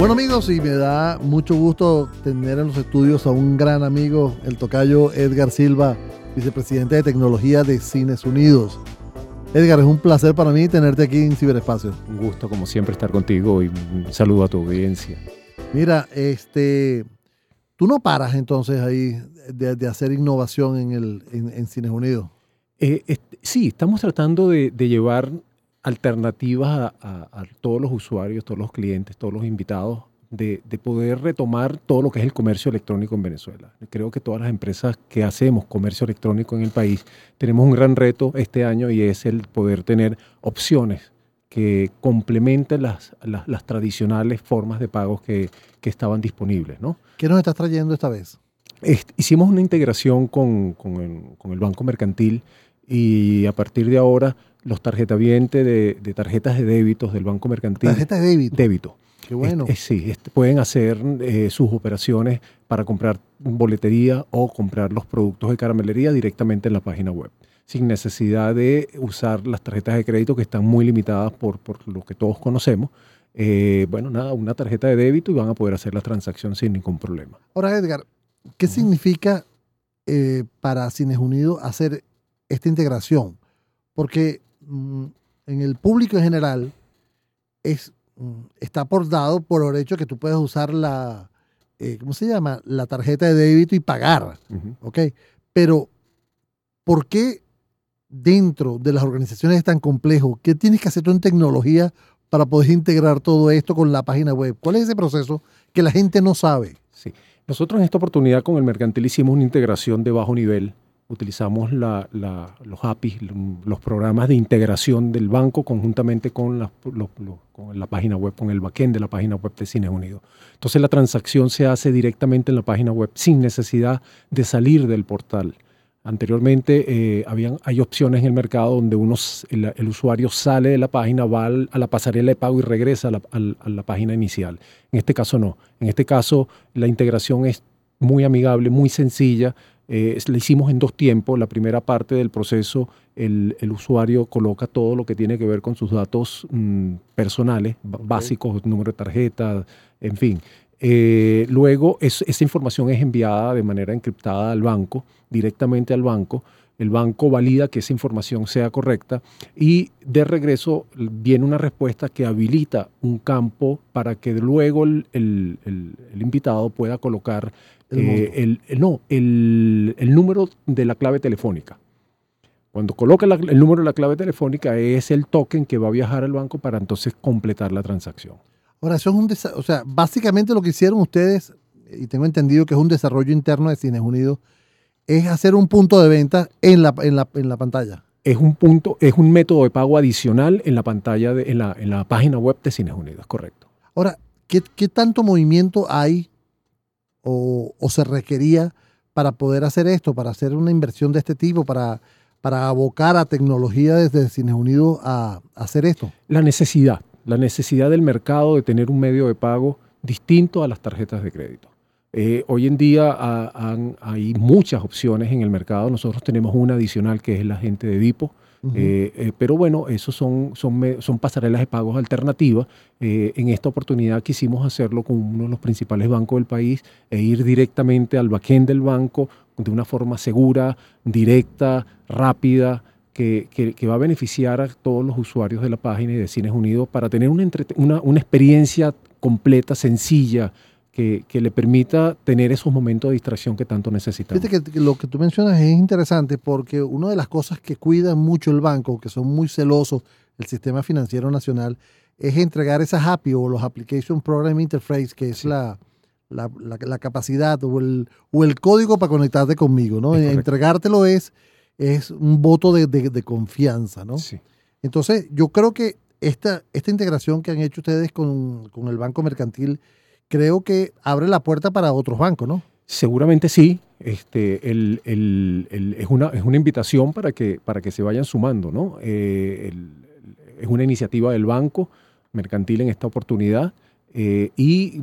Bueno amigos, y me da mucho gusto tener en los estudios a un gran amigo, el tocayo Edgar Silva, vicepresidente de tecnología de Cines Unidos. Edgar, es un placer para mí tenerte aquí en Ciberespacio. Un gusto, como siempre, estar contigo y un saludo a tu audiencia. Mira, este, tú no paras entonces ahí de, hacer innovación en, el, en, Cines Unidos. Eh, sí, estamos tratando de, llevar alternativas a, todos los usuarios, todos los clientes, todos los invitados, de, poder retomar todo lo que es el comercio electrónico en Venezuela. Creo que todas las empresas que hacemos comercio electrónico en el país tenemos un gran reto este año y es el poder tener opciones que complementen las, las, tradicionales formas de pagos que, que, estaban disponibles. ¿no? ¿Qué nos estás trayendo esta vez? hicimos una integración con, con, el, con, el, Banco Mercantil y a partir de ahora los tarjetavientes de, de tarjetas de débitos del Banco Mercantil. ¿Tarjetas de débito? Débito. Qué bueno. sí, pueden hacer eh, sus operaciones para comprar boletería o comprar los productos de caramelería directamente en la página web sin necesidad de usar las tarjetas de crédito que están muy limitadas por, por lo que todos conocemos. Eh, bueno, nada, una tarjeta de débito y van a poder hacer la transacción sin ningún problema. Ahora, Edgar, ¿qué significa eh, para Cines Unidos hacer esta integración? Porque en el público en general es, mm, está por dado por el hecho que tú puedes usar la, eh, ¿cómo se llama? La tarjeta de débito y pagar, ¿ok? Pero, ¿por qué dentro de las organizaciones es tan complejo? ¿Qué tienes que hacer tú en tecnología para poder integrar todo esto con la página web? ¿Cuál es ese proceso que la gente no sabe? Sí. Nosotros en esta oportunidad con el mercantil hicimos una integración de bajo nivel. Utilizamos los APIs, los programas de integración del banco conjuntamente con la, la página web, con el backend de la página web de Cines Unidos. Entonces la transacción se hace directamente en la página web sin necesidad de salir del portal. Anteriormente eh, habían, hay opciones en el mercado donde uno, el, usuario sale de la página, va a la pasarela de pago y regresa a la, página inicial. En este caso no. En este caso la integración es muy amigable, muy sencilla. Eh, la hicimos en dos tiempos. La primera parte del proceso, el, usuario coloca todo lo que tiene que ver con sus datos mm, personales, básicos, número de tarjeta, en fin. Eh, luego esa información es enviada de manera encriptada al banco, directamente al banco. El banco valida que esa información sea correcta y de regreso viene una respuesta que habilita un campo para que luego el, invitado pueda colocar el, eh, no, el, número de la clave telefónica. Cuando coloca el número de la clave telefónica es el token que va a viajar al banco para entonces completar la transacción. Ahora, eso es un o sea, básicamente lo que hicieron ustedes, y tengo entendido que es un desarrollo interno de Cines Unidos, es hacer un punto de venta en la, en la, pantalla. Es un punto, es un método de pago adicional en la pantalla, de, en, la, en la página web de Cines Unidos, correcto. Ahora, ¿qué, tanto movimiento hay o, se requería para poder hacer esto, para hacer una inversión de este tipo, para, para abocar a tecnología desde Cines Unidos a hacer esto? La necesidad la necesidad del mercado de tener un medio de pago distinto a las tarjetas de crédito. Eh, hoy en día hay muchas opciones en el mercado. Nosotros tenemos una adicional que es la gente de Vipo. Eh, eh, pero bueno, esos son, son, son pasarelas de pagos alternativas. en esta oportunidad quisimos hacerlo con uno de los principales bancos del país e ir directamente al backend del banco de una forma segura, directa, rápida, que, va a beneficiar a todos los usuarios de la página y de Cines Unidos para tener una, una, experiencia completa, sencilla, que, le permita tener esos momentos de distracción que tanto necesitamos. Fíjate que, lo que tú mencionas es interesante porque una de las cosas que cuida mucho el banco, que son muy celosos el sistema financiero nacional, es entregar esas API o los Application Program Interface, que es la, la, capacidad o el, o el código para conectarte conmigo. ¿no? Entregártelo es es un voto de, confianza, ¿no? Sí. Entonces, yo creo que esta, esta integración que han hecho ustedes con, el Banco Mercantil, creo que abre la puerta para otros bancos, ¿no? Seguramente sí. Este, es, una, es una invitación para que, para que se vayan sumando, ¿no? Eh, es una iniciativa del Banco Mercantil en esta oportunidad eh, y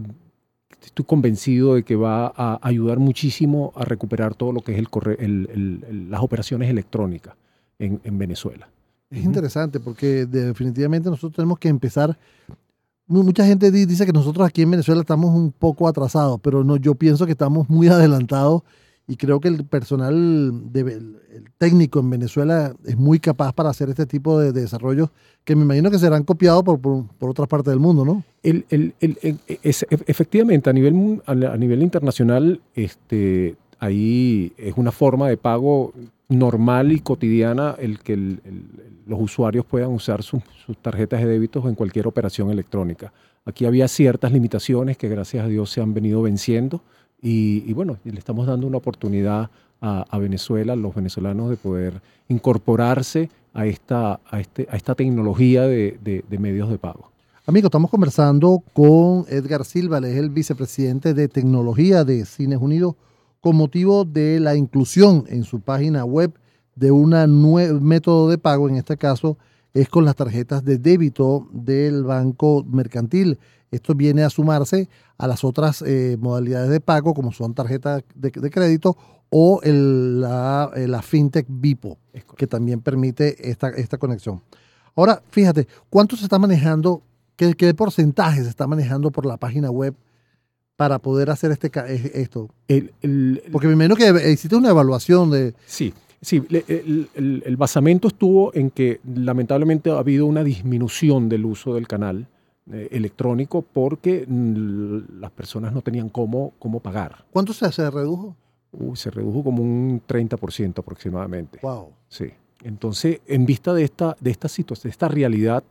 estoy convencido de que va a ayudar muchísimo a recuperar todo lo que es el, las operaciones electrónicas en, Venezuela. Es interesante porque definitivamente nosotros tenemos que empezar mucha gente dice que nosotros aquí en Venezuela estamos un poco atrasados, pero no, yo pienso que estamos muy adelantados y creo que el personal el técnico en Venezuela es muy capaz para hacer este tipo de, desarrollos que me imagino que serán copiados por, por, otras partes del mundo, ¿no? El, efectivamente, a nivel, a nivel internacional, este, ahí es una forma de pago normal y cotidiana el que los usuarios puedan usar sus, tarjetas de débitos en cualquier operación electrónica. Aquí había ciertas limitaciones que gracias a Dios se han venido venciendo y, bueno, le estamos dando una oportunidad a, Venezuela, a los venezolanos, de poder incorporarse a esta, a este, a esta tecnología de, de medios de pago. Amigo, estamos conversando con Edgar Silva, él es el vicepresidente de tecnología de Cines Unidos con motivo de la inclusión en su página web de un método de pago, en este caso es con las tarjetas de débito del Banco Mercantil. Esto viene a sumarse a las otras eh, modalidades de pago, como son tarjetas de, crédito o el, la, eh, la, FinTech Bipo, que también permite esta, esta conexión. Ahora, fíjate, ¿cuánto se está manejando? ¿Qué, ¿Qué porcentaje se está manejando por la página web para poder hacer este esto? Porque me imagino que existe una evaluación de... Sí, sí. El, basamento estuvo en que lamentablemente ha habido una disminución del uso del canal eh, electrónico porque las personas no tenían cómo, cómo pagar. ¿Cuánto se, se redujo? se redujo como un 30% aproximadamente. Wow. Sí. Entonces, en vista de esta, de esta situación, de esta realidad,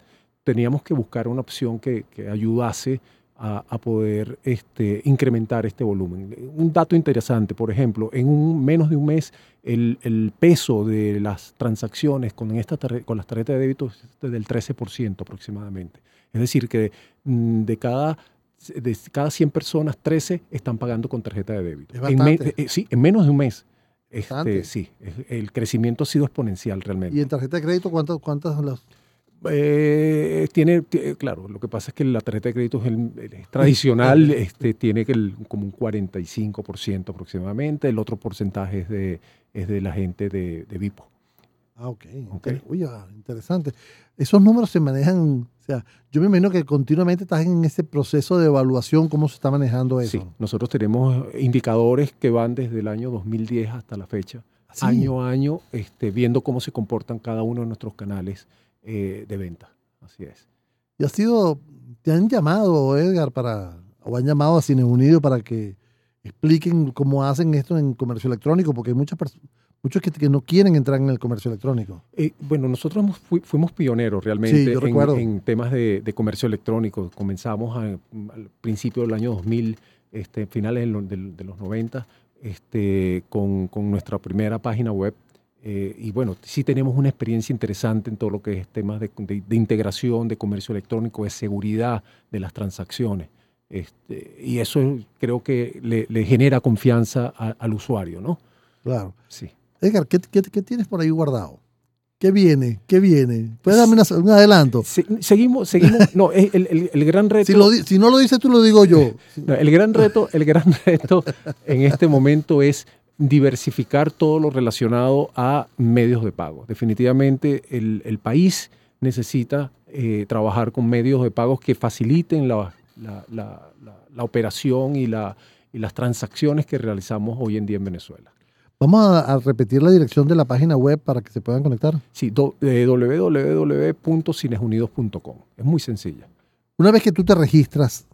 teníamos que buscar una opción que, que ayudase a, poder este, incrementar este volumen. Un dato interesante, por ejemplo, en un, menos de un mes el, peso de las transacciones con, esta con las tarjetas de débito es del 13% aproximadamente. Es decir, que mm, de cada de cada 100 personas, 13 están pagando con tarjeta de débito. En eh, sí, en menos de un mes. Este, sí, el crecimiento ha sido exponencial realmente. ¿Y en tarjeta de crédito cuántas, cuántas las, eh, tiene, claro, lo que pasa es que la tarjeta de crédito es, tradicional, este, tiene que como un 45% aproximadamente, el otro porcentaje es de, es de la gente de, de Vipo. Ah, ok. okay. Uy, ah, interesante. Esos números se manejan, o sea, yo me imagino que continuamente estás en ese proceso de evaluación, ¿cómo se está manejando eso? Sí, nosotros tenemos indicadores que van desde el año 2010 hasta la fecha, ¿Ah, año a año, este, viendo cómo se comportan cada uno de nuestros canales eh, de venta. Así es. Y ha sido, te han llamado, Edgar, para, o han llamado a Cine Unido para que expliquen cómo hacen esto en comercio electrónico, porque hay muchas muchos que, no quieren entrar en el comercio electrónico. Eh, bueno, nosotros fuimos pioneros realmente en, temas de, comercio electrónico. Comenzamos al principio del año 2000, este, finales de, los 90, este, con, con, nuestra primera página web eh, y bueno, sí tenemos una experiencia interesante en todo lo que es temas de, integración, de comercio electrónico, de seguridad de las transacciones. Este, y eso creo que le, genera confianza al usuario, ¿no? Claro. Sí. Edgar, ¿qué, tienes por ahí guardado? ¿Qué viene? ¿Qué viene? ¿Puedes darme un adelanto? seguimos, seguimos. No, el, el, gran reto. Si, si, no lo dices tú, lo digo yo. el gran reto, el gran reto en este momento es diversificar todo lo relacionado a medios de pago. Definitivamente el, país necesita eh, trabajar con medios de pago que faciliten la, operación y, las transacciones que realizamos hoy en día en Venezuela. Vamos a, repetir la dirección de la página web para que se puedan conectar. Sí, eh, www.cinesunidos.com. Es muy sencilla. Una vez que tú te registras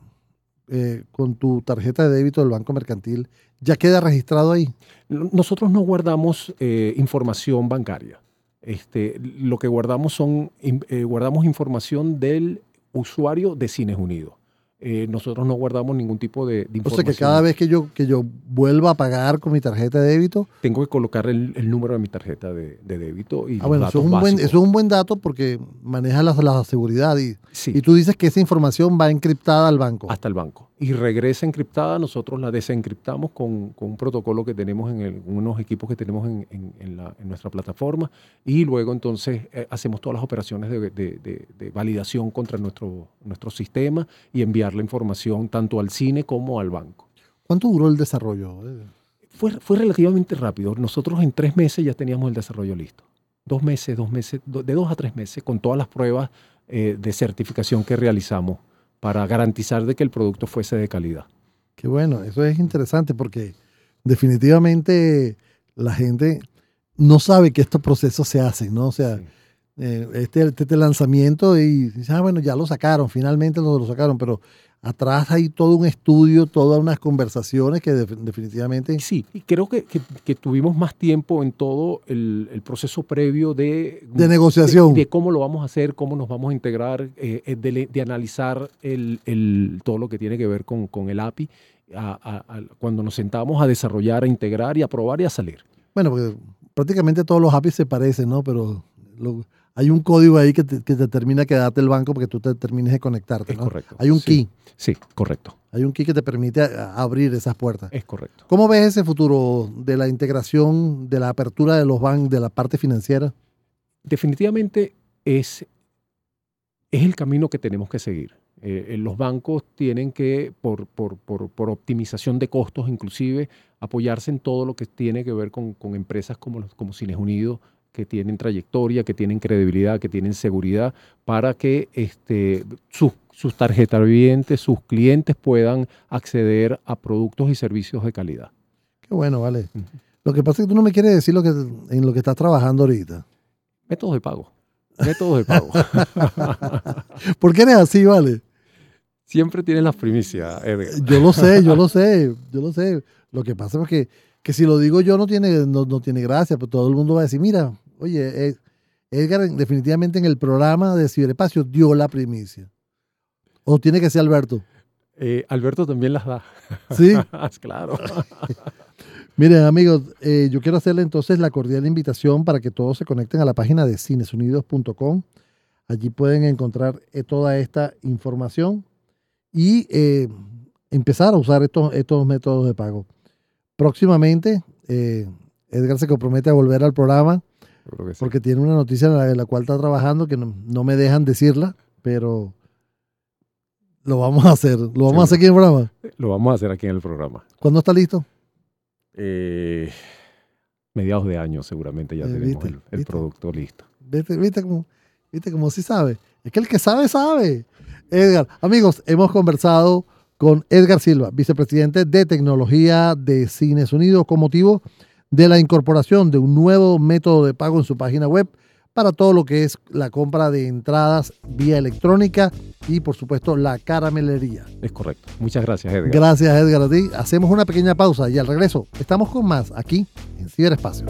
eh, con tu tarjeta de débito del Banco Mercantil, ¿ya queda registrado ahí? Nosotros no guardamos eh, información bancaria. Este, lo que guardamos son eh, guardamos información del usuario de Cines Unidos. Eh, nosotros no guardamos ningún tipo de, información. O sea que cada vez que yo, que yo vuelva a pagar con mi tarjeta de débito... Tengo que colocar el, número de mi tarjeta de, débito y ah, bueno, eso es, un buen, eso es un buen dato porque maneja la, la seguridad y, y tú dices que esa información va encriptada al banco. Hasta el banco. Y regresa encriptada, nosotros la desencriptamos con, con un protocolo que tenemos en unos equipos que tenemos en, en, la, en, nuestra plataforma y luego entonces eh, hacemos todas las operaciones de, de validación contra nuestro, nuestro sistema y enviar la información tanto al cine como al banco. ¿Cuánto duró el desarrollo? Fue, fue relativamente rápido. Nosotros en tres meses ya teníamos el desarrollo listo. Dos meses, dos meses, de dos a tres meses, con todas las pruebas eh, de certificación que realizamos para garantizar de que el producto fuese de calidad. Qué bueno, eso es interesante porque definitivamente la gente no sabe que estos procesos se hacen, ¿no? O sea, Sí. eh, este, este lanzamiento y ah, bueno, ya lo sacaron, finalmente lo, lo sacaron, pero atrás hay todo un estudio, todas unas conversaciones que def- definitivamente... Sí, y creo que, que- que tuvimos más tiempo en todo el, el proceso previo de, De negociación. de, de cómo lo vamos a hacer, cómo nos vamos a integrar, eh, eh, de, de analizar el, el- todo lo que tiene que ver con, con el API, a- a- a- cuando nos sentamos a desarrollar, a integrar y a probar y a salir. Bueno, porque prácticamente todos los APIs se parecen, ¿no? Pero lo- hay un código ahí que te, que te termina que darte el banco porque tú te termines de conectarte, Es ¿no? correcto. Hay un Sí. key, Sí, correcto, hay un key que te permite abrir esas puertas. es correcto. ¿Cómo ves ese futuro de la integración, de la apertura de los bancos, de la parte financiera? definitivamente es, es el camino que tenemos que seguir. Eh, eh, los bancos tienen que, por, por- por- por optimización de costos inclusive, apoyarse en todo lo que tiene que ver con, con empresas como, los- como Cines Unidos, que tienen trayectoria, que tienen credibilidad, que tienen seguridad, para que este, sus, sus tarjetavientes, sus clientes puedan acceder a productos y servicios de calidad. Qué bueno, vale. Lo que pasa es que tú no me quieres decir lo que, en lo que estás trabajando ahorita. Métodos de pago. Métodos de pago. ¿Por qué eres así, vale? Siempre tienes las primicias, Edgar. Yo lo sé, yo lo sé, yo lo sé. Lo que pasa es que, que si lo digo yo no tiene, no, no tiene gracia, pues todo el mundo va a decir, mira, oye, Edgar definitivamente en el programa de Ciberespacio dio la primicia. O tiene que ser Alberto. Eh, Alberto también las da. Sí. claro. Miren, amigos, eh, yo quiero hacerle entonces la cordial invitación para que todos se conecten a la página de cinesunidos.com. Allí pueden encontrar eh, toda esta información y eh, empezar a usar estos, estos métodos de pago. Próximamente, eh, Edgar se compromete a volver al programa Yo creo que sí. porque tiene una noticia en la, en la cual está trabajando que no, no me dejan decirla, pero lo vamos a hacer. Lo vamos a hacer aquí en el programa. Lo vamos a hacer aquí en el programa. ¿Cuándo está listo? Eh, mediados de año seguramente ya Eh, tenemos viste, el, el viste. producto listo. ¿Viste, viste cómo, viste cómo sí sabe? Es que el que sabe, sabe. Edgar, amigos, hemos conversado con Edgar Silva, vicepresidente de tecnología de Cines Unidos, con motivo de la incorporación de un nuevo método de pago en su página web para todo lo que es la compra de entradas vía electrónica y, por supuesto, la caramelería. Es correcto. Muchas gracias, Edgar. Gracias, Edgar, a ti. Hacemos una pequeña pausa y al regreso estamos con más aquí en Ciberespacio.